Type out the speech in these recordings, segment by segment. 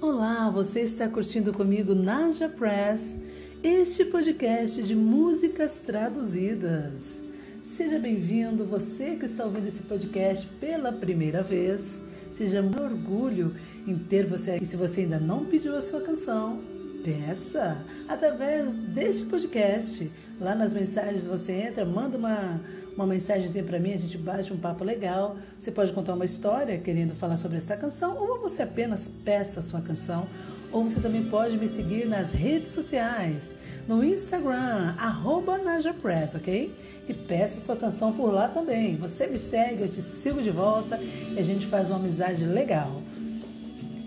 Olá, você está curtindo comigo Naja Press, este podcast de músicas traduzidas. Seja bem-vindo, você que está ouvindo esse podcast pela primeira vez. Seja um orgulho em ter você aqui. Se você ainda não pediu a sua canção, peça através deste podcast. Lá nas mensagens você entra, manda uma, uma mensagenzinha para mim, a gente bate um papo legal. Você pode contar uma história querendo falar sobre esta canção, ou você apenas peça a sua canção, ou você também pode me seguir nas redes sociais, no Instagram, arroba NajaPress, ok? E peça sua canção por lá também. Você me segue, eu te sigo de volta e a gente faz uma amizade legal.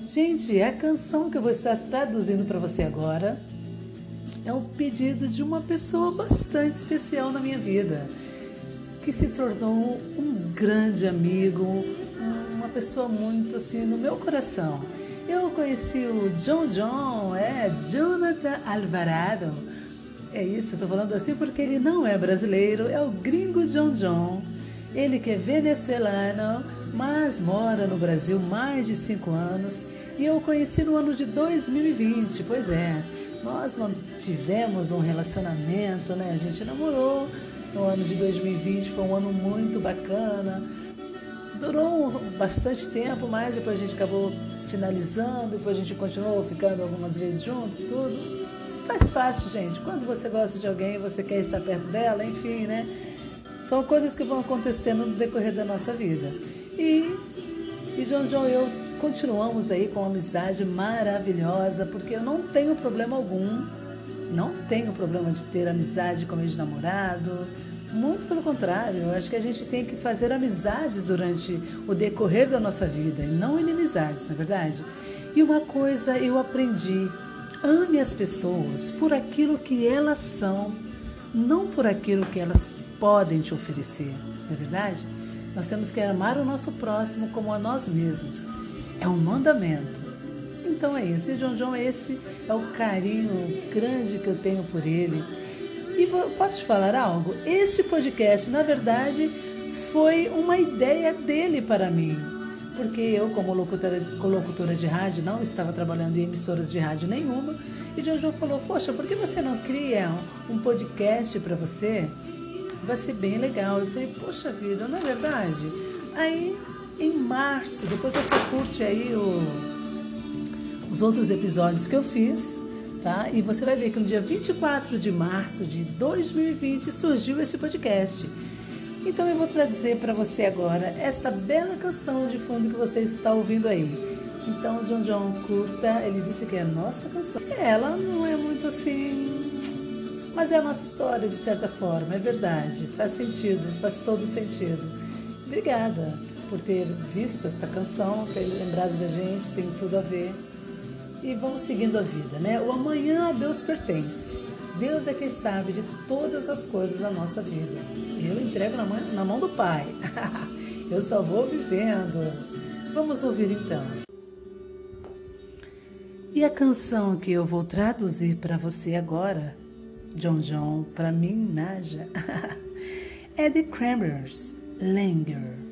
Gente, a canção que eu vou estar traduzindo para você agora é um pedido de uma pessoa bastante especial na minha vida, que se tornou um grande amigo, uma pessoa muito assim no meu coração. Eu conheci o John John, é Jonathan Alvarado. É isso, estou falando assim porque ele não é brasileiro, é o gringo John John. Ele que é venezuelano, mas mora no Brasil mais de cinco anos e eu o conheci no ano de 2020, pois é. Nós mantivemos um relacionamento, né? A gente namorou no ano de 2020, foi um ano muito bacana. Durou bastante tempo, mas depois a gente acabou finalizando, depois a gente continuou ficando algumas vezes juntos, tudo. Faz parte, gente. Quando você gosta de alguém, você quer estar perto dela, enfim, né? São coisas que vão acontecendo no decorrer da nossa vida. E, e João João e eu continuamos aí com uma amizade maravilhosa, porque eu não tenho problema algum, não tenho problema de ter amizade com ex-namorado. Muito pelo contrário, acho que a gente tem que fazer amizades durante o decorrer da nossa vida e não inimizades, na é verdade? E uma coisa eu aprendi: ame as pessoas por aquilo que elas são, não por aquilo que elas podem te oferecer, não é verdade? Nós temos que amar o nosso próximo como a nós mesmos. É um mandamento. Então é isso. E João João, esse é o carinho grande que eu tenho por ele. E posso te falar algo? Este podcast, na verdade, foi uma ideia dele para mim. Porque eu, como locutora, locutora de rádio, não estava trabalhando em emissoras de rádio nenhuma. E João João falou: Poxa, por que você não cria um podcast para você? Vai ser bem legal. Eu falei: Poxa vida, não é verdade? Aí em março. Depois você curte aí o, os outros episódios que eu fiz, tá? E você vai ver que no dia 24 de março de 2020 surgiu esse podcast. Então eu vou trazer para você agora esta bela canção de fundo que você está ouvindo aí. Então, John John, curta, ele disse que é a nossa canção. Ela não é muito assim, mas é a nossa história de certa forma, é verdade, faz sentido, faz todo sentido. Obrigada por ter visto esta canção, ter lembrado da gente, tem tudo a ver. E vamos seguindo a vida, né? O amanhã a Deus pertence. Deus é quem sabe de todas as coisas da nossa vida. Eu entrego na mão, na mão do Pai. Eu só vou vivendo. Vamos ouvir então. E a canção que eu vou traduzir para você agora, John John, para mim, Naja, é The Cranberries, Langer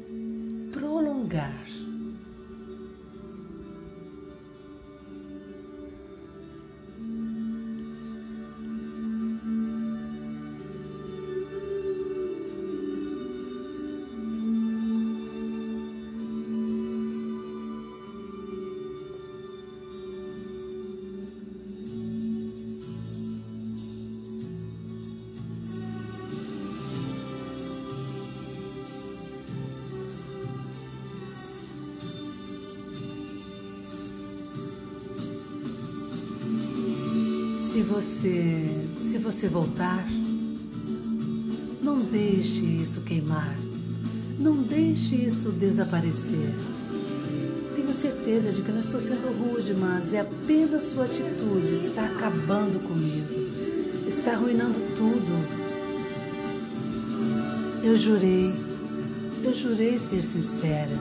Se você, se você voltar, não deixe isso queimar. Não deixe isso desaparecer. Tenho certeza de que não estou sendo rude, mas é apenas sua atitude está acabando comigo. Está arruinando tudo. Eu jurei, eu jurei ser sincera.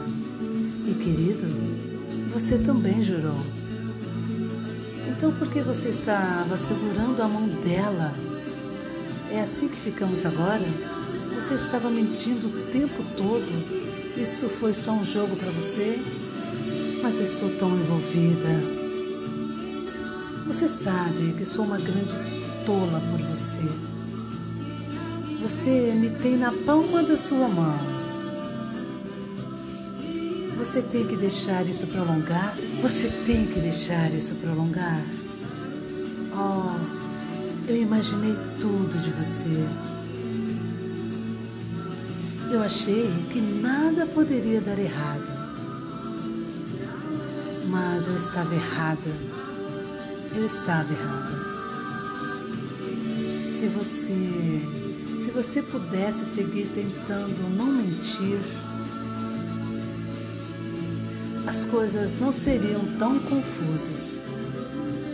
E querido, você também jurou. Então por que você estava segurando a mão dela? É assim que ficamos agora? Você estava mentindo o tempo todo? isso foi só um jogo para você, mas eu estou tão envolvida. Você sabe que sou uma grande tola por você. Você me tem na palma da sua mão. Você tem que deixar isso prolongar. Você tem que deixar isso prolongar. Oh, eu imaginei tudo de você. Eu achei que nada poderia dar errado. Mas eu estava errada. Eu estava errada. Se você, se você pudesse seguir tentando não mentir, as coisas não seriam tão confusas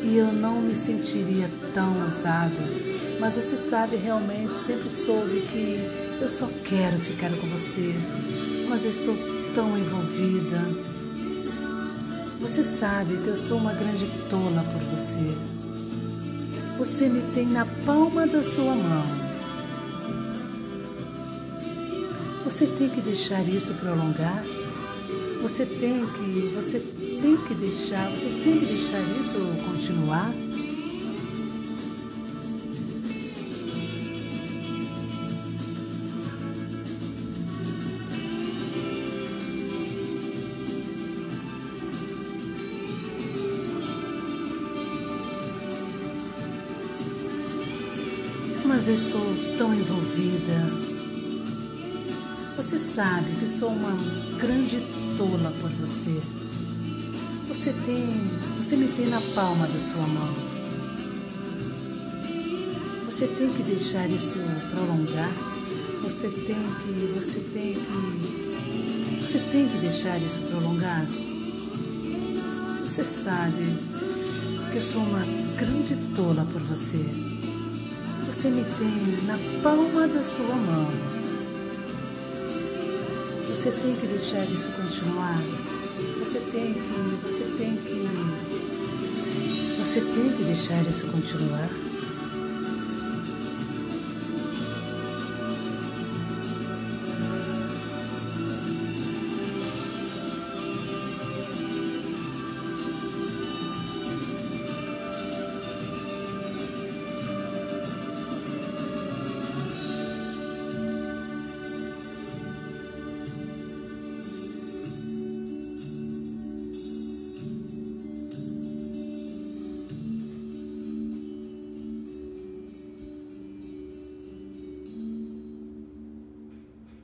e eu não me sentiria tão usada. Mas você sabe, realmente sempre soube que eu só quero ficar com você, mas eu estou tão envolvida. Você sabe que eu sou uma grande tola por você. Você me tem na palma da sua mão. Você tem que deixar isso prolongar. Você tem que, você tem que deixar, você tem que deixar isso continuar. mas eu estou tão envolvida. Você sabe que sou uma grande tola por você. Você tem, você me tem na palma da sua mão. Você tem que deixar isso prolongar. Você tem que, você tem que, você tem que deixar isso prolongar. Você sabe que eu sou uma grande tola por você você me tem na palma da sua mão. Você tem que deixar isso continuar. Você tem que, você tem que, você tem que deixar isso continuar.